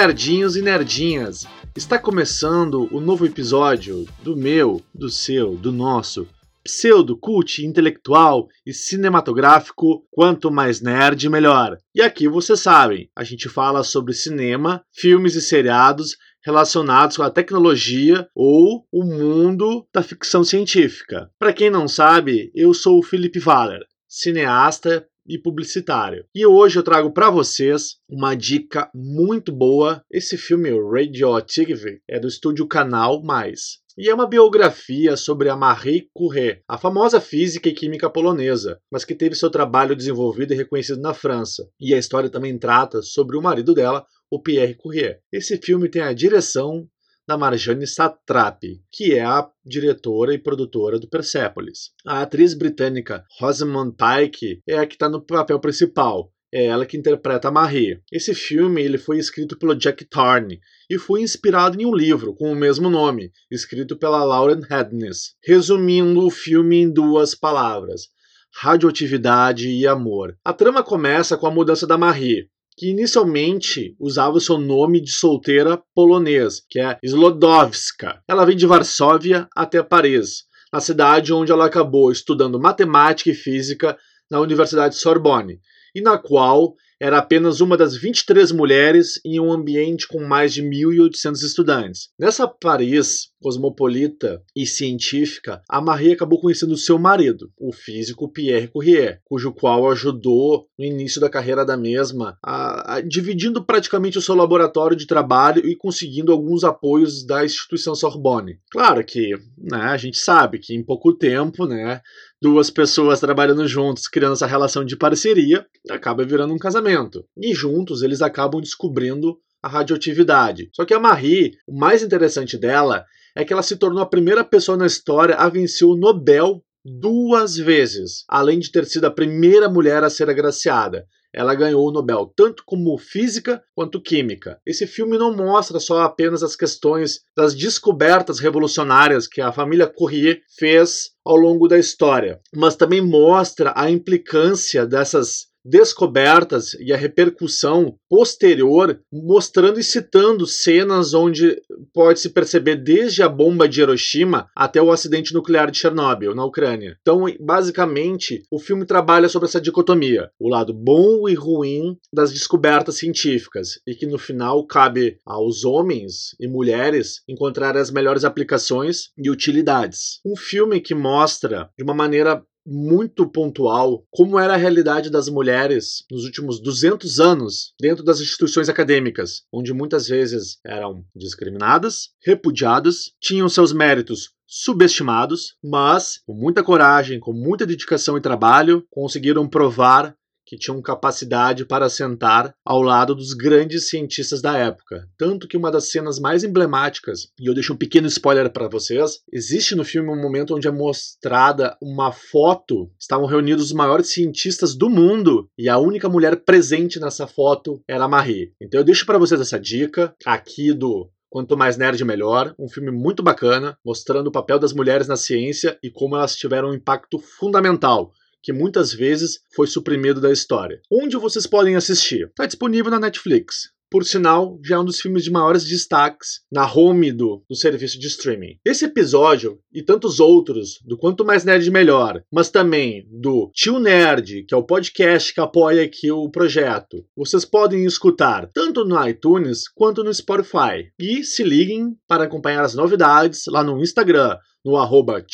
nerdinhos e nerdinhas! Está começando o novo episódio do meu, do seu, do nosso pseudo cult intelectual e cinematográfico Quanto mais nerd, melhor. E aqui vocês sabem, a gente fala sobre cinema, filmes e seriados relacionados com a tecnologia ou o mundo da ficção científica. Para quem não sabe, eu sou o Felipe Valer, cineasta e publicitário. E hoje eu trago para vocês uma dica muito boa. Esse filme Radioactive é do estúdio Canal Mais. E é uma biografia sobre a Marie Curie, a famosa física e química polonesa, mas que teve seu trabalho desenvolvido e reconhecido na França. E a história também trata sobre o marido dela, o Pierre Curie. Esse filme tem a direção da Marjane Satrapi, que é a diretora e produtora do Persepolis. A atriz britânica Rosamund Pike é a que está no papel principal. É ela que interpreta a Marie. Esse filme ele foi escrito pelo Jack Thorne e foi inspirado em um livro com o mesmo nome, escrito pela Lauren Hednes. Resumindo o filme em duas palavras: radioatividade e amor. A trama começa com a mudança da Marie, que inicialmente usava o seu nome de solteira polonês, que é Slodowska. Ela vem de Varsóvia até Paris, na cidade onde ela acabou estudando matemática e física na Universidade Sorbonne, e na qual era apenas uma das 23 mulheres em um ambiente com mais de 1.800 estudantes. Nessa Paris cosmopolita e científica, a Marie acabou conhecendo seu marido, o físico Pierre Curie, cujo qual ajudou no início da carreira da mesma, a, a, dividindo praticamente o seu laboratório de trabalho e conseguindo alguns apoios da instituição Sorbonne. Claro que né, a gente sabe que em pouco tempo, né, duas pessoas trabalhando juntos, criando essa relação de parceria, acaba virando um casamento. E juntos eles acabam descobrindo a radioatividade. Só que a Marie, o mais interessante dela é que ela se tornou a primeira pessoa na história a vencer o Nobel duas vezes, além de ter sido a primeira mulher a ser agraciada ela ganhou o Nobel tanto como física quanto química. Esse filme não mostra só apenas as questões das descobertas revolucionárias que a família Curie fez ao longo da história, mas também mostra a implicância dessas descobertas e a repercussão posterior, mostrando e citando cenas onde pode-se perceber desde a bomba de Hiroshima até o acidente nuclear de Chernobyl, na Ucrânia. Então, basicamente, o filme trabalha sobre essa dicotomia, o lado bom e ruim das descobertas científicas, e que no final cabe aos homens e mulheres encontrar as melhores aplicações e utilidades. Um filme que mostra de uma maneira muito pontual como era a realidade das mulheres nos últimos 200 anos dentro das instituições acadêmicas, onde muitas vezes eram discriminadas, repudiadas, tinham seus méritos subestimados, mas com muita coragem, com muita dedicação e trabalho, conseguiram provar que tinham capacidade para sentar ao lado dos grandes cientistas da época. Tanto que uma das cenas mais emblemáticas, e eu deixo um pequeno spoiler para vocês, existe no filme um momento onde é mostrada uma foto, estavam reunidos os maiores cientistas do mundo e a única mulher presente nessa foto era a Marie. Então eu deixo para vocês essa dica aqui do Quanto mais nerd, melhor. Um filme muito bacana, mostrando o papel das mulheres na ciência e como elas tiveram um impacto fundamental que muitas vezes foi suprimido da história. Onde vocês podem assistir? Está disponível na Netflix. Por sinal, já é um dos filmes de maiores destaques na home do, do serviço de streaming. Esse episódio e tantos outros do Quanto Mais Nerd Melhor, mas também do Tio Nerd, que é o podcast que apoia aqui o projeto, vocês podem escutar tanto no iTunes quanto no Spotify. E se liguem para acompanhar as novidades lá no Instagram, no arroba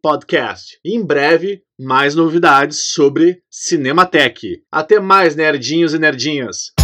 Podcast. E em breve, mais novidades sobre Cinematech. Até mais, nerdinhos e nerdinhas!